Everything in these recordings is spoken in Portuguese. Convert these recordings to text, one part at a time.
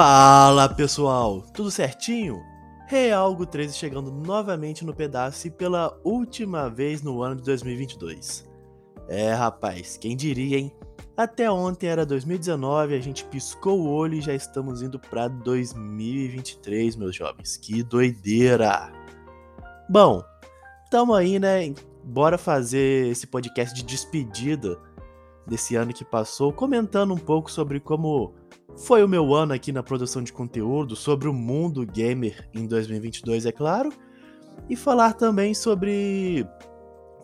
Fala pessoal, tudo certinho? Realgo 13 chegando novamente no pedaço e pela última vez no ano de 2022. É rapaz, quem diria, hein? Até ontem era 2019, a gente piscou o olho e já estamos indo para 2023, meus jovens. Que doideira! Bom, tamo aí, né? Bora fazer esse podcast de despedida desse ano que passou, comentando um pouco sobre como foi o meu ano aqui na produção de conteúdo, sobre o mundo gamer em 2022, é claro, e falar também sobre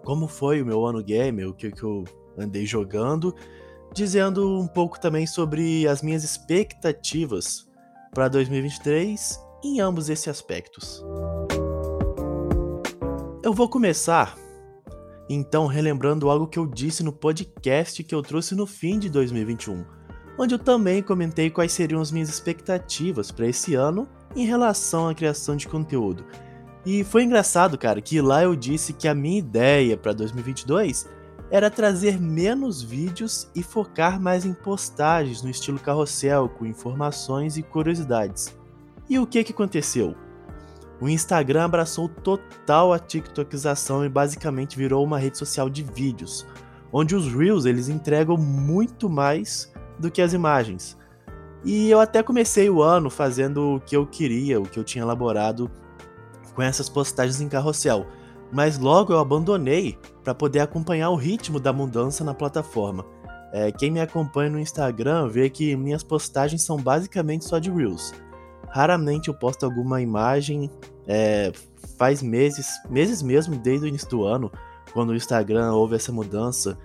como foi o meu ano gamer, o que, que eu andei jogando, dizendo um pouco também sobre as minhas expectativas para 2023 em ambos esses aspectos. Eu vou começar então relembrando algo que eu disse no podcast que eu trouxe no fim de 2021 onde eu também comentei quais seriam as minhas expectativas para esse ano em relação à criação de conteúdo. E foi engraçado, cara, que lá eu disse que a minha ideia para 2022 era trazer menos vídeos e focar mais em postagens no estilo carrossel, com informações e curiosidades. E o que que aconteceu? O Instagram abraçou total a TikTokização e basicamente virou uma rede social de vídeos, onde os Reels eles entregam muito mais do que as imagens. E eu até comecei o ano fazendo o que eu queria, o que eu tinha elaborado com essas postagens em carrossel, mas logo eu abandonei para poder acompanhar o ritmo da mudança na plataforma. É, quem me acompanha no Instagram vê que minhas postagens são basicamente só de Reels. Raramente eu posto alguma imagem, é, faz meses, meses mesmo desde o início do ano, quando o Instagram houve essa mudança,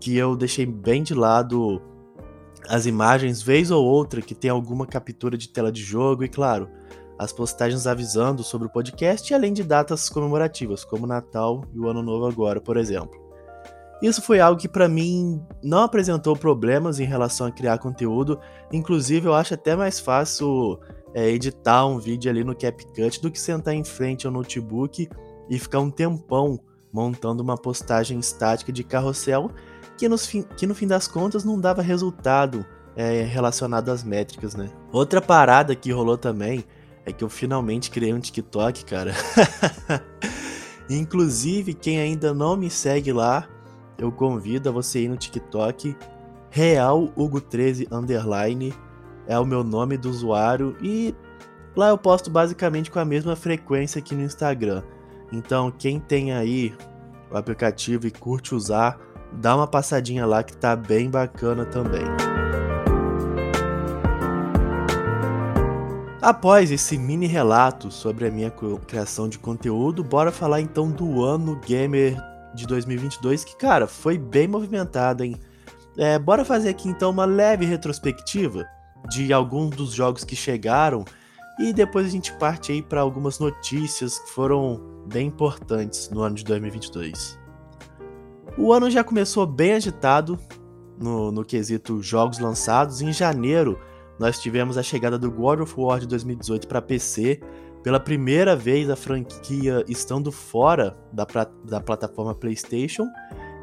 que eu deixei bem de lado as imagens, vez ou outra, que tem alguma captura de tela de jogo e, claro, as postagens avisando sobre o podcast, além de datas comemorativas, como Natal e o Ano Novo agora, por exemplo. Isso foi algo que para mim não apresentou problemas em relação a criar conteúdo, inclusive eu acho até mais fácil é, editar um vídeo ali no CapCut do que sentar em frente ao notebook e ficar um tempão montando uma postagem estática de carrossel que, nos fim, que no fim das contas não dava resultado é, relacionado às métricas, né? Outra parada que rolou também é que eu finalmente criei um TikTok, cara. Inclusive, quem ainda não me segue lá, eu convido a você ir no TikTok Real Hugo 13 underline é o meu nome do usuário e lá eu posto basicamente com a mesma frequência que no Instagram. Então, quem tem aí o aplicativo e curte usar, dá uma passadinha lá que tá bem bacana também. Após esse mini relato sobre a minha criação de conteúdo, bora falar então do ano gamer de 2022, que cara, foi bem movimentado, hein? É, bora fazer aqui então uma leve retrospectiva de alguns dos jogos que chegaram e depois a gente parte aí para algumas notícias que foram bem importantes no ano de 2022. O ano já começou bem agitado no, no quesito jogos lançados. Em janeiro, nós tivemos a chegada do God of War de 2018 para PC. Pela primeira vez, a franquia estando fora da, da plataforma PlayStation.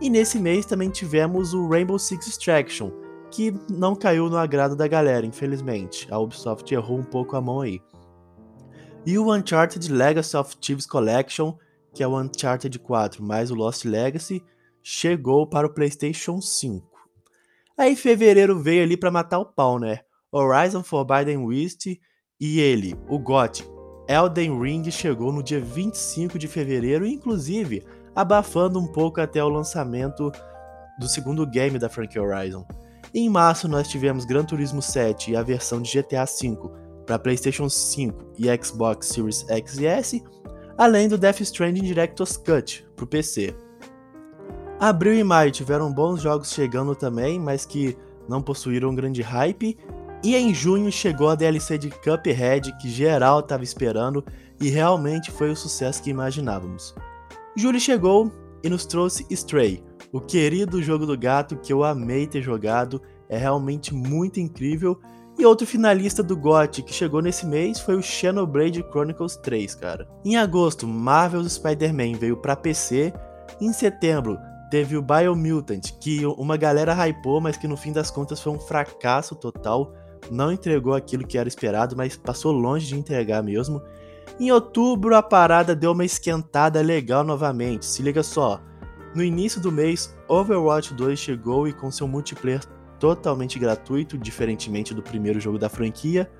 E nesse mês também tivemos o Rainbow Six Extraction, que não caiu no agrado da galera, infelizmente. A Ubisoft errou um pouco a mão aí. E o Uncharted Legacy of Thieves Collection, que é o Uncharted 4 mais o Lost Legacy, chegou para o PlayStation 5. Aí fevereiro veio ali para matar o pau, né? Horizon Forbidden West e ele, o GOT, Elden Ring chegou no dia 25 de fevereiro, inclusive abafando um pouco até o lançamento do segundo game da franquia Horizon. Em março nós tivemos Gran Turismo 7 e a versão de GTA V para PlayStation 5 e Xbox Series X e S, além do Death Stranding Director's Cut para o PC. Abril e maio tiveram bons jogos chegando também, mas que não possuíram grande hype. E em junho chegou a DLC de Cuphead, que geral estava esperando e realmente foi o sucesso que imaginávamos. Julho chegou e nos trouxe Stray, o querido jogo do gato que eu amei ter jogado, é realmente muito incrível. E outro finalista do GOT que chegou nesse mês foi o Xenoblade Chronicles 3, cara. Em agosto, Marvel's Spider-Man veio para PC. Em setembro, Teve o Biomutant, que uma galera hypou, mas que no fim das contas foi um fracasso total. não entregou aquilo que era esperado, mas passou longe de entregar mesmo. Em outubro, a parada deu uma esquentada legal novamente. Se liga só. No início do mês, Overwatch 2 chegou e com seu multiplayer totalmente gratuito, diferentemente do primeiro jogo da franquia,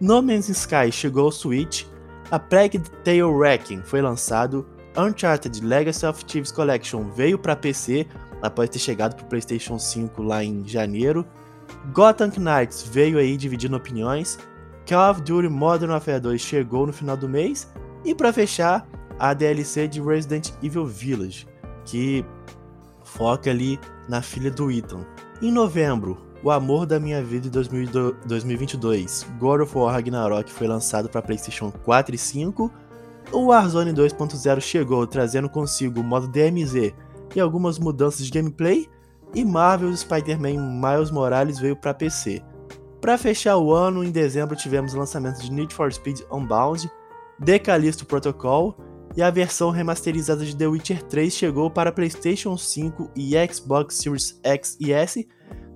No Man's Sky chegou ao Switch, a Plague Tale Wrecking foi lançado, Uncharted Legacy of Thieves Collection veio para PC após ter chegado para o PlayStation 5 lá em janeiro, Gotham Knights veio aí dividindo opiniões, Call of Duty Modern Warfare 2 chegou no final do mês e para fechar, a DLC de Resident Evil Village que foca ali na filha do Ethan. Em novembro, o amor da minha vida em 2022, God of War Ragnarok foi lançado para PlayStation 4 e 5. O Warzone 2.0 chegou trazendo consigo o modo DMZ e algumas mudanças de gameplay, e Marvel's Spider-Man Miles Morales veio para PC. Para fechar o ano, em dezembro tivemos o lançamento de Need for Speed Unbound, The Callisto Protocol e a versão remasterizada de The Witcher 3 chegou para PlayStation 5 e Xbox Series X e S,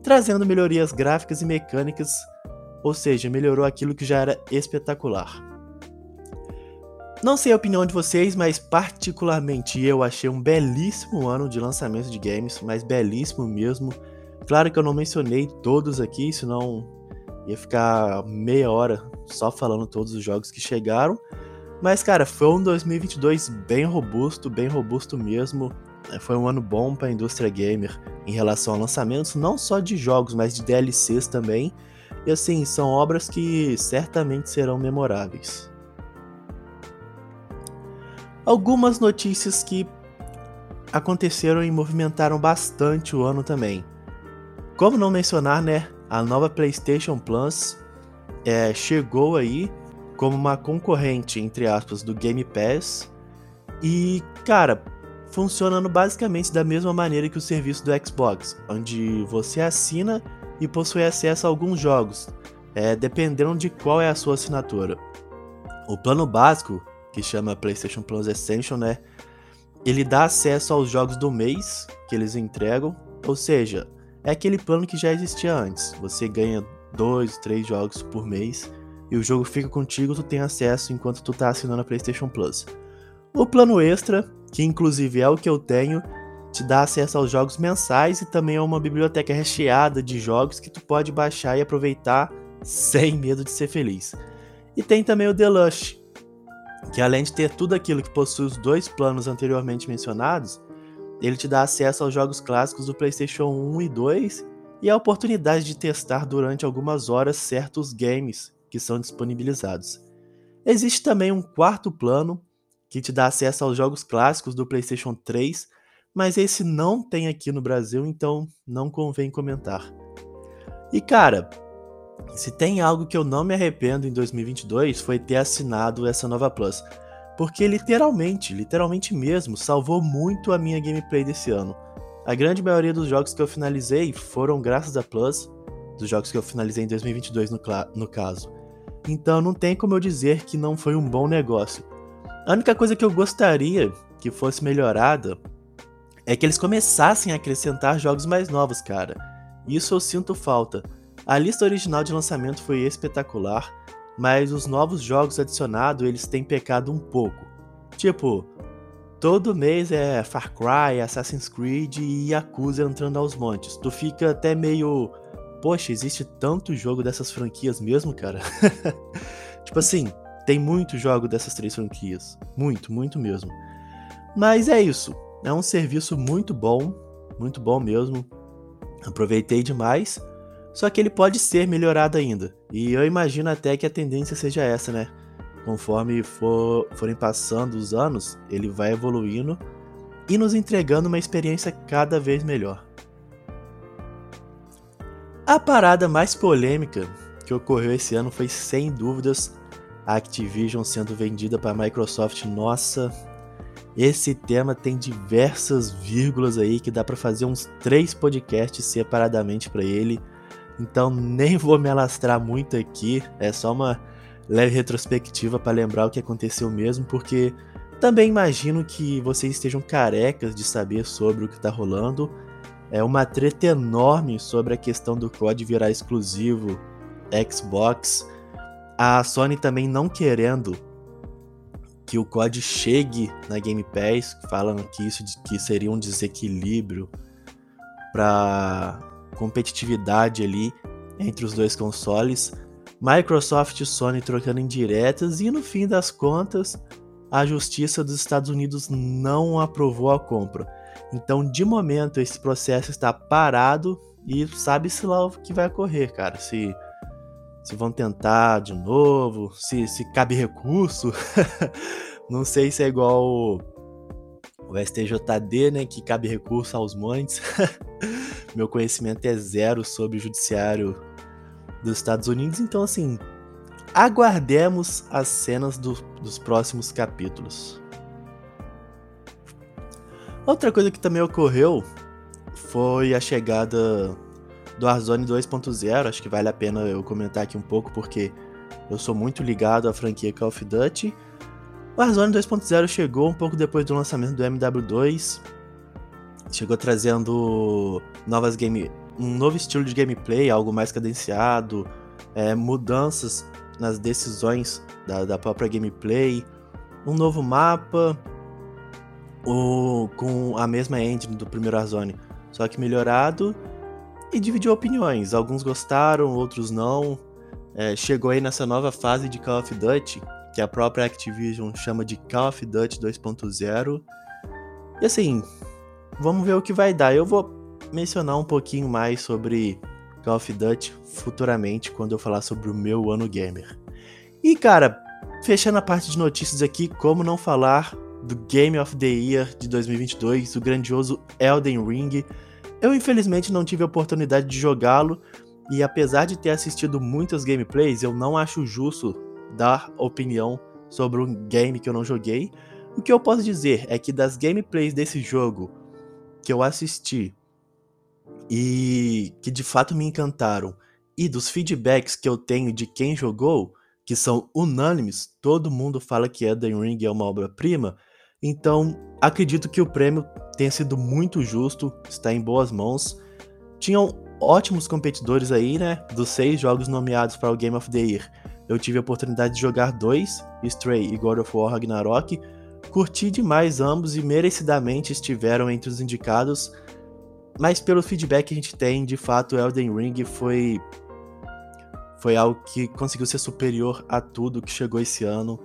trazendo melhorias gráficas e mecânicas, ou seja, melhorou aquilo que já era espetacular. Não sei a opinião de vocês, mas particularmente eu achei um belíssimo ano de lançamento de games, mas belíssimo mesmo. Claro que eu não mencionei todos aqui, senão ia ficar meia hora só falando todos os jogos que chegaram. Mas, cara, foi um 2022 bem robusto, bem robusto mesmo. É, foi um ano bom para a indústria gamer em relação a lançamentos, não só de jogos, mas de DLCs também. E assim, são obras que certamente serão memoráveis. Algumas notícias que aconteceram e movimentaram bastante o ano também. Como não mencionar, né? A nova PlayStation Plus é, chegou aí como uma concorrente, entre aspas, do Game Pass. E, cara, funcionando basicamente da mesma maneira que o serviço do Xbox, onde você assina e possui acesso a alguns jogos, é, dependendo de qual é a sua assinatura. O plano básico, que chama PlayStation Plus Essential, né? Ele dá acesso aos jogos do mês que eles entregam, ou seja, é aquele plano que já existia antes. Você ganha dois, três jogos por mês e o jogo fica contigo, tu tem acesso enquanto tu tá assinando a PlayStation Plus. O plano extra, que inclusive é o que eu tenho, te dá acesso aos jogos mensais e também a uma biblioteca recheada de jogos que tu pode baixar e aproveitar sem medo de ser feliz. E tem também o Deluxe, que além de ter tudo aquilo que possui os dois planos anteriormente mencionados, ele te dá acesso aos jogos clássicos do PlayStation 1 e 2 e a oportunidade de testar durante algumas horas certos games que são disponibilizados. Existe também um quarto plano que te dá acesso aos jogos clássicos do PlayStation 3, mas esse não tem aqui no Brasil, então não convém comentar. E cara, se tem algo que eu não me arrependo em 2022 foi ter assinado essa nova Plus, porque literalmente, literalmente mesmo, salvou muito a minha gameplay desse ano. A grande maioria dos jogos que eu finalizei foram graças a Plus, dos jogos que eu finalizei em 2022 no, no caso. Então não tem como eu dizer que não foi um bom negócio. A única coisa que eu gostaria que fosse melhorada é que eles começassem a acrescentar jogos mais novos, cara. Isso eu sinto falta. A lista original de lançamento foi espetacular, mas os novos jogos adicionados eles têm pecado um pouco. Tipo, todo mês é Far Cry, Assassin's Creed e Yakuza entrando aos montes. Tu fica até meio poxa, existe tanto jogo dessas franquias mesmo, cara? tipo assim, tem muito jogo dessas três franquias. Muito, muito mesmo. Mas é isso. É um serviço muito bom, muito bom mesmo. Aproveitei demais. Só que ele pode ser melhorado ainda. E eu imagino até que a tendência seja essa, né? Conforme for, forem passando os anos, ele vai evoluindo e nos entregando uma experiência cada vez melhor. A parada mais polêmica que ocorreu esse ano foi sem dúvidas a Activision sendo vendida para a Microsoft. Nossa, esse tema tem diversas vírgulas aí que dá para fazer uns três podcasts separadamente para ele. Então nem vou me alastrar muito aqui, é só uma leve retrospectiva para lembrar o que aconteceu mesmo, porque também imagino que vocês estejam carecas de saber sobre o que está rolando é uma treta enorme sobre a questão do COD virar exclusivo Xbox. A Sony também não querendo que o COD chegue na Game Pass, falando que isso que seria um desequilíbrio para competitividade ali entre os dois consoles. Microsoft e Sony trocando indiretas e no fim das contas, a justiça dos Estados Unidos não aprovou a compra. Então, de momento, esse processo está parado e sabe-se lá o que vai ocorrer, cara. Se, se vão tentar de novo, se, se cabe recurso. não sei se é igual o, STJD, né? Que cabe recurso aos montes. Meu conhecimento é zero sobre o judiciário dos Estados Unidos, então assim, aguardemos as cenas do, dos próximos capítulos. Outra coisa que também ocorreu foi a chegada do Warzone 2.0. Acho que vale a pena eu comentar aqui um pouco, porque eu sou muito ligado à franquia Call of Duty. Warzone 2.0 chegou um pouco depois do lançamento do MW2. Chegou trazendo novas game, um novo estilo de gameplay, algo mais cadenciado, é, mudanças nas decisões da, da, própria gameplay, um novo mapa o, com a mesma engine do primeiro Warzone, só que melhorado e dividiu opiniões. Alguns gostaram, outros não. É, chegou aí nessa nova fase de Call of Duty, que a própria Activision chama de Call of Duty 2.0. E assim, vamos ver o que vai dar. Eu vou mencionar um pouquinho mais sobre Call of Duty futuramente quando eu falar sobre o meu ano gamer. E cara, fechando a parte de notícias aqui, como não falar do Game of the Year de 2022, o grandioso Elden Ring. Eu infelizmente não tive a oportunidade de jogá-lo e apesar de ter assistido muitas gameplays, eu não acho justo dar opinião sobre um game que eu não joguei. O que eu posso dizer é que das gameplays desse jogo que eu assisti e que de fato me encantaram, e dos feedbacks que eu tenho de quem jogou, que são unânimes, todo mundo fala que Elden Ring é uma obra-prima, então acredito que o prêmio tenha sido muito justo, está em boas mãos. Tinham ótimos competidores aí, né? Dos seis jogos nomeados para o Game of the Year, eu tive a oportunidade de jogar dois, Stray e God of War Ragnarok. Curti demais ambos e merecidamente estiveram entre os indicados, mas pelo feedback que a gente tem, de fato, Elden Ring foi foi algo que conseguiu ser superior a tudo que chegou esse ano.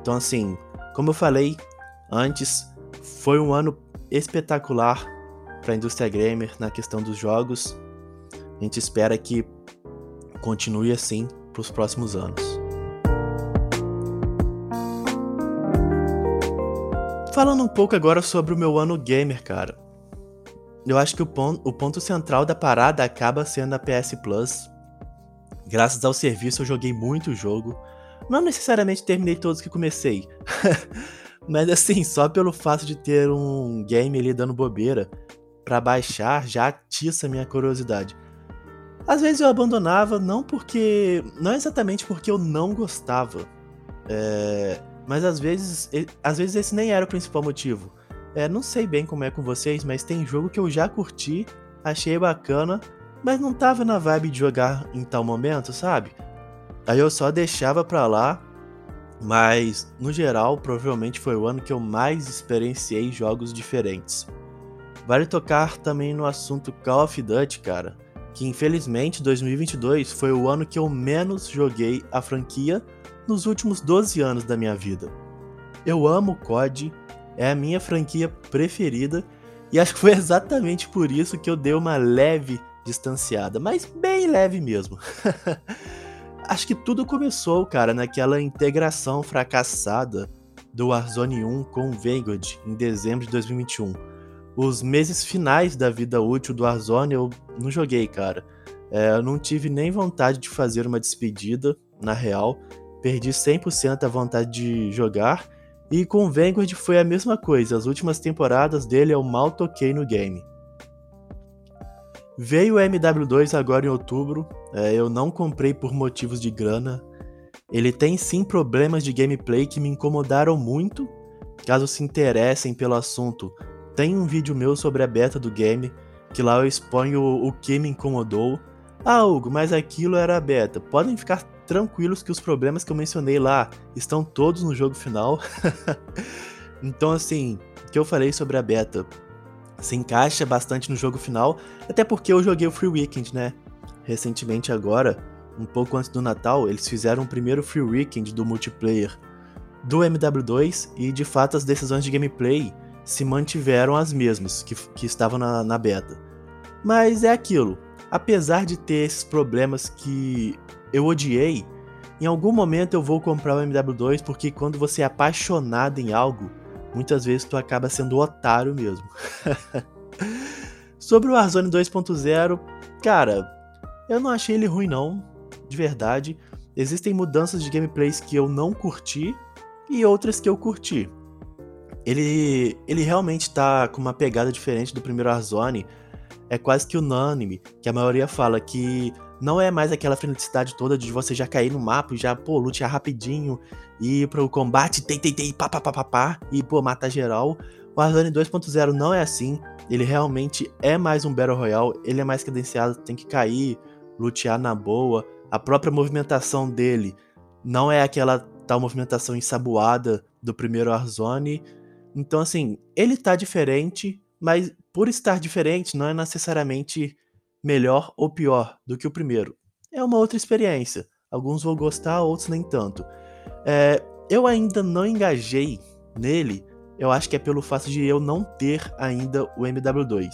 Então, assim, como eu falei antes, foi um ano espetacular para a indústria gamer na questão dos jogos. A gente espera que continue assim para os próximos anos. Falando um pouco agora sobre o meu ano gamer, cara eu acho que o ponto, o ponto central da parada acaba sendo a PS Plus. Graças ao serviço eu joguei muito jogo. Não necessariamente terminei todos que comecei. Mas assim, só pelo fato de ter um game ali dando bobeira para baixar já atiça minha curiosidade. Às vezes eu abandonava, não porque. Não exatamente porque eu não gostava. É, mas às vezes. Às vezes esse nem era o principal motivo. É, não sei bem como é com vocês, mas tem jogo que eu já curti, achei bacana, mas não tava na vibe de jogar em tal momento, sabe? Aí eu só deixava pra lá, mas no geral, provavelmente foi o ano que eu mais experienciei jogos diferentes. Vale tocar também no assunto Call of Duty, cara, que infelizmente 2022 foi o ano que eu menos joguei a franquia nos últimos 12 anos da minha vida. Eu amo COD, é a minha franquia preferida e acho que foi exatamente por isso que eu dei uma leve distanciada, mas bem leve mesmo. acho que tudo começou, cara, naquela integração fracassada do Warzone 1 com o Vanguard em dezembro de 2021. Os meses finais da vida útil do Warzone eu não joguei, cara. É, eu não tive nem vontade de fazer uma despedida, na real. Perdi 100% a vontade de jogar e com Vanguard foi a mesma coisa, as últimas temporadas dele eu mal toquei no game. Veio o MW2 agora em outubro, é, eu não comprei por motivos de grana. Ele tem sim problemas de gameplay que me incomodaram muito. Caso se interessem pelo assunto, tem um vídeo meu sobre a beta do game, que lá eu exponho o, que me incomodou. Ah, Hugo, mas aquilo era beta. Podem ficar tranquilos que os problemas que eu mencionei lá estão todos no jogo final. então, assim, o que eu falei sobre a beta se encaixa bastante no jogo final, até porque eu joguei o Free Weekend, né? Recentemente agora, um pouco antes do Natal, eles fizeram o primeiro Free Weekend do multiplayer do MW2 e de fato as decisões de gameplay se mantiveram as mesmas que, que estavam na, na beta. Mas é aquilo, apesar de ter esses problemas que eu odiei, em algum momento eu vou comprar o MW2 porque quando você é apaixonado em algo, muitas vezes tu acaba sendo otário mesmo. Sobre o Warzone 2.0, cara, eu não achei ele ruim não, de verdade. Existem mudanças de gameplays que eu não curti e outras que eu curti. Ele, ele realmente tá com uma pegada diferente do primeiro Warzone. É quase que unânime, que a maioria fala que não é mais aquela felicidade toda de você já cair no mapa e já, pô, lutear rapidinho e ir pro combate, tem, tem, tem, pá, pá, pá, pá, pá, e, pô, matar geral. O Warzone 2.0 não é assim. Ele realmente é mais um Battle Royale, ele é mais cadenciado, tem que cair, lutear na boa. A própria movimentação dele não é aquela tal movimentação ensaboada do primeiro Warzone. Então, assim, ele tá diferente, mas por estar diferente não é necessariamente melhor ou pior do que o primeiro. É uma outra experiência. Alguns vão gostar, outros nem tanto. É, eu ainda não engajei nele, eu acho que é pelo fato de eu não ter ainda o MW2.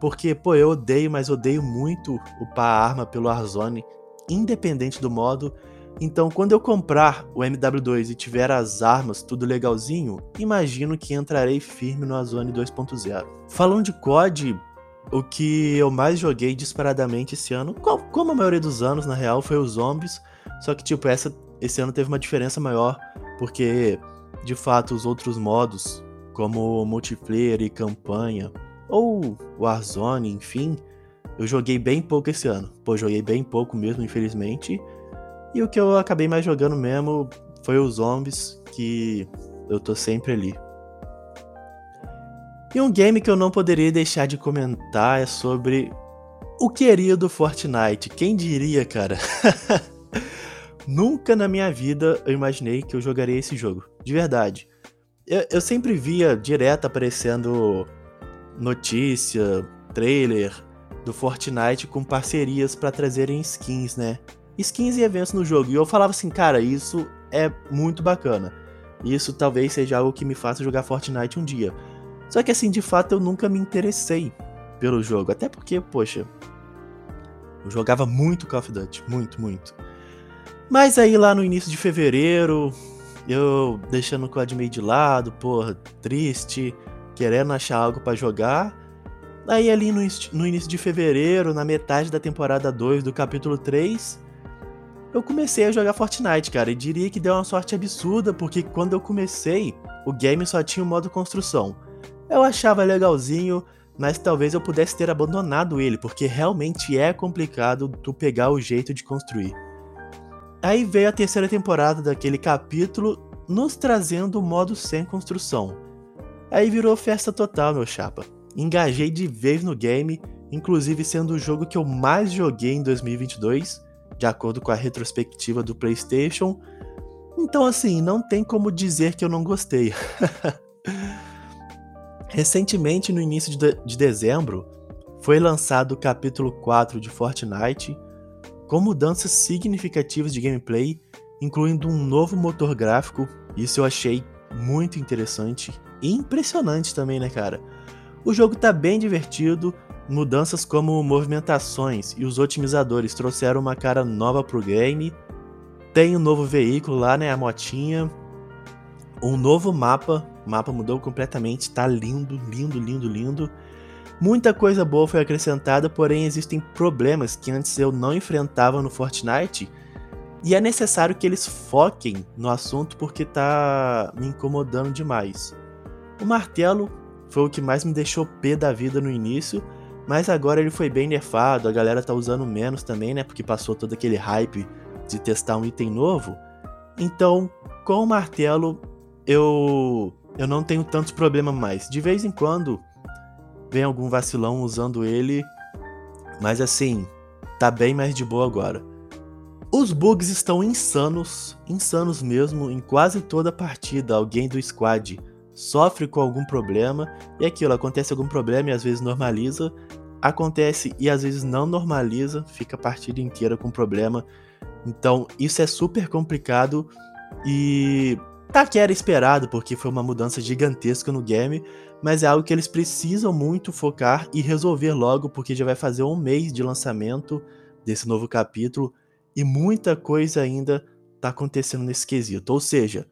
Porque, pô, eu odeio, mas odeio muito upar a arma pelo Warzone, independente do modo. Então, quando eu comprar o MW2 e tiver as armas tudo legalzinho, imagino que entrarei firme no Azone 2.0. Falando de COD, o que eu mais joguei disparadamente esse ano, como a maioria dos anos, na real, foi os zombies. Só que, tipo, essa, esse ano teve uma diferença maior, porque, de fato, os outros modos, como multiplayer e campanha, ou Warzone, enfim, eu joguei bem pouco esse ano. Pô, joguei bem pouco mesmo, infelizmente. E o que eu acabei mais jogando mesmo foi os zombies, que eu tô sempre ali. E um game que eu não poderia deixar de comentar é sobre o querido Fortnite. Quem diria, cara? Nunca na minha vida eu imaginei que eu jogaria esse jogo. De verdade. Eu, eu sempre via direto aparecendo notícia, trailer do Fortnite com parcerias para trazerem skins, né? Skins e eventos no jogo. E eu falava assim, cara, isso é muito bacana. Isso talvez seja algo que me faça jogar Fortnite um dia. Só que assim, de fato, eu nunca me interessei pelo jogo. Até porque, poxa, eu jogava muito Call of Duty. Muito, muito. Mas aí lá no início de fevereiro, eu deixando o COD meio de lado, porra, triste, querendo achar algo para jogar. Aí ali no, no, início de fevereiro, na metade da temporada 2 do capítulo 3, eu comecei a jogar Fortnite, cara, e diria que deu uma sorte absurda, porque quando eu comecei, o game só tinha o modo construção. Eu achava legalzinho, mas talvez eu pudesse ter abandonado ele, porque realmente é complicado tu pegar o jeito de construir. Aí veio a terceira temporada daquele capítulo, nos trazendo o modo sem construção. Aí virou festa total, meu chapa. Engajei de vez no game, inclusive sendo o jogo que eu mais joguei em 2022 de acordo com a retrospectiva do PlayStation. Então, assim, não tem como dizer que eu não gostei. Recentemente, no início de, de dezembro, foi lançado o capítulo 4 de Fortnite, com mudanças significativas de gameplay, incluindo um novo motor gráfico. Isso eu achei muito interessante e impressionante também, né, cara? O jogo tá bem divertido, Mudanças como movimentações e os otimizadores trouxeram uma cara nova pro game. Tem um novo veículo lá, né, a motinha. Um novo mapa, o mapa mudou completamente, tá lindo, lindo, lindo, lindo. Muita coisa boa foi acrescentada, porém existem problemas que antes eu não enfrentava no Fortnite. E é necessário que eles foquem no assunto porque tá me incomodando demais. O martelo foi o que mais me deixou pé da vida no início, mas agora ele foi bem nerfado, a galera tá usando menos também, né? Porque passou todo aquele hype de testar um item novo. Então, com o martelo, eu eu não tenho tantos problemas mais. De vez em quando vem algum vacilão usando ele, mas assim, tá bem mais de boa agora. Os bugs estão insanos, insanos mesmo, em quase toda partida alguém do squad sofre com algum problema e aquilo acontece algum problema e às vezes normaliza, acontece e às vezes não normaliza, fica a partida inteira com problema. Então, isso é super complicado e tá que era esperado porque foi uma mudança gigantesca no game, mas é algo que eles precisam muito focar e resolver logo porque já vai fazer um mês de lançamento desse novo capítulo e muita coisa ainda tá acontecendo nesse quesito. Ou seja,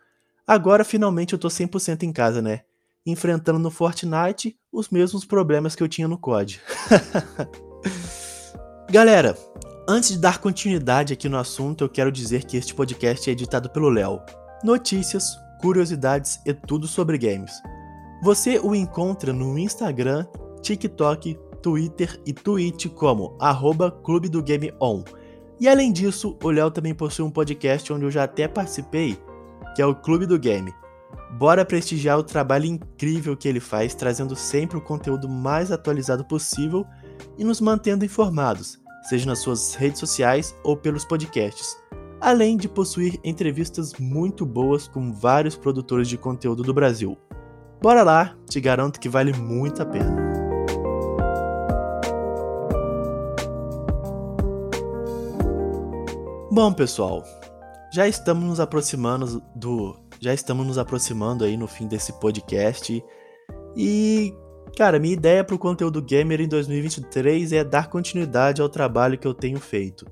Agora finalmente eu tô 100% em casa, né? Enfrentando no Fortnite os mesmos problemas que eu tinha no COD. Galera, antes de dar continuidade aqui no assunto, eu quero dizer que este podcast é editado pelo Léo. Notícias, curiosidades e tudo sobre games. Você o encontra no Instagram, TikTok, Twitter e Twitch como arroba Clube do Game On. E além disso, o Léo também possui um podcast onde eu já até participei que é o Clube do Game. Bora prestigiar o trabalho incrível que ele faz, trazendo sempre o conteúdo mais atualizado possível e nos mantendo informados, seja nas suas redes sociais ou pelos podcasts, além de possuir entrevistas muito boas com vários produtores de conteúdo do Brasil. Bora lá, te garanto que vale muito a pena. Bom, pessoal, já estamos nos aproximando do. Já estamos nos aproximando aí no fim desse podcast. E, cara, minha ideia para o conteúdo gamer em 2023 é dar continuidade ao trabalho que eu tenho feito.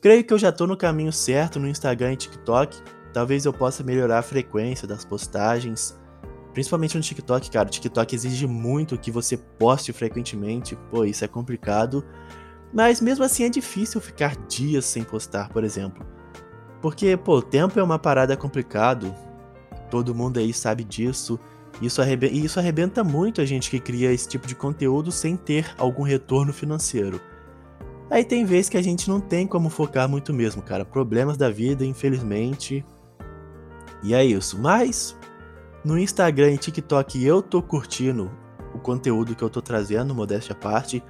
Creio que eu já estou no caminho certo no Instagram e TikTok. Talvez eu possa melhorar a frequência das postagens. Principalmente no TikTok, cara. O TikTok exige muito que você poste frequentemente. Pô, isso é complicado. Mas mesmo assim é difícil ficar dias sem postar, por exemplo. Porque, pô, o tempo é uma parada complicado. Todo mundo aí sabe disso. Isso e isso arrebenta muito a gente que cria esse tipo de conteúdo sem ter algum retorno financeiro. Aí tem vezes que a gente não tem como focar muito mesmo, cara. Problemas da vida, infelizmente. E é isso. Mas no Instagram e TikTok eu tô curtindo o conteúdo que eu tô trazendo, modéstia à parte.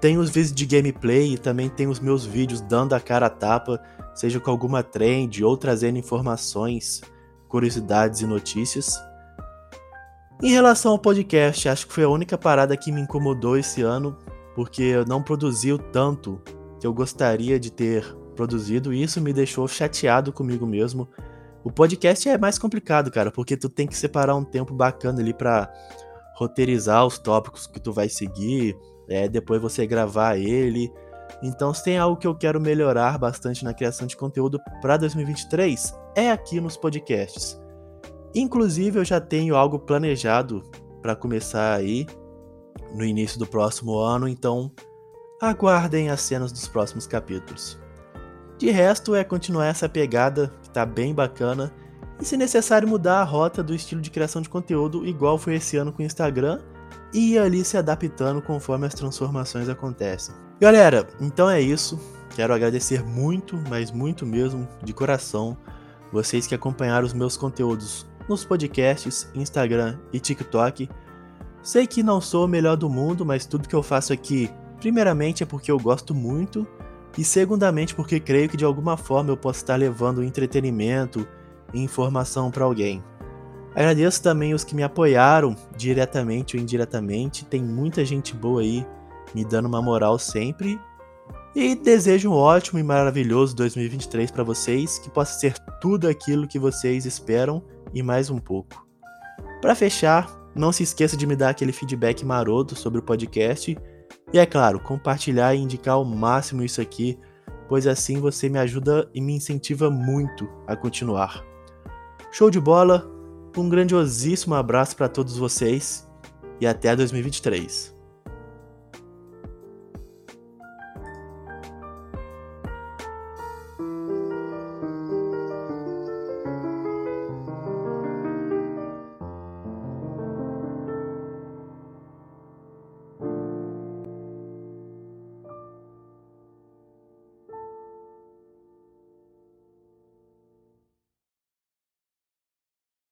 Tem os vídeos de gameplay e também tem os meus vídeos dando a cara a tapa, seja com alguma trend ou trazendo informações, curiosidades e notícias. Em relação ao podcast, acho que foi a única parada que me incomodou esse ano, porque eu não produzi o tanto que eu gostaria de ter produzido e isso me deixou chateado comigo mesmo. O podcast é mais complicado, cara, porque tu tem que separar um tempo bacana ali para roteirizar os tópicos que tu vai seguir, é, depois você gravar ele. Então, se tem algo que eu quero melhorar bastante na criação de conteúdo para 2023, é aqui nos podcasts. Inclusive, eu já tenho algo planejado para começar aí no início do próximo ano, então aguardem as cenas dos próximos capítulos. De resto, é continuar essa pegada que tá bem bacana e, se necessário, mudar a rota do estilo de criação de conteúdo, igual foi esse ano com o Instagram, e ir ali se adaptando conforme as transformações acontecem. Galera, então é isso. Quero agradecer muito, mas muito mesmo, de coração, vocês que acompanharam os meus conteúdos nos podcasts, Instagram e TikTok. Sei que não sou o melhor do mundo, mas tudo que eu faço aqui, primeiramente é porque eu gosto muito, e segundamente porque creio que de alguma forma eu posso estar levando entretenimento e informação para alguém. Agradeço também os que me apoiaram diretamente ou indiretamente. Tem muita gente boa aí me dando uma moral sempre. E desejo um ótimo e maravilhoso 2023 para vocês, que possa ser tudo aquilo que vocês esperam e mais um pouco. Para fechar, não se esqueça de me dar aquele feedback maroto sobre o podcast e é claro, compartilhar e indicar ao máximo isso aqui, pois assim você me ajuda e me incentiva muito a continuar. Show de bola, um grandiosíssimo abraço para todos vocês e até 2023.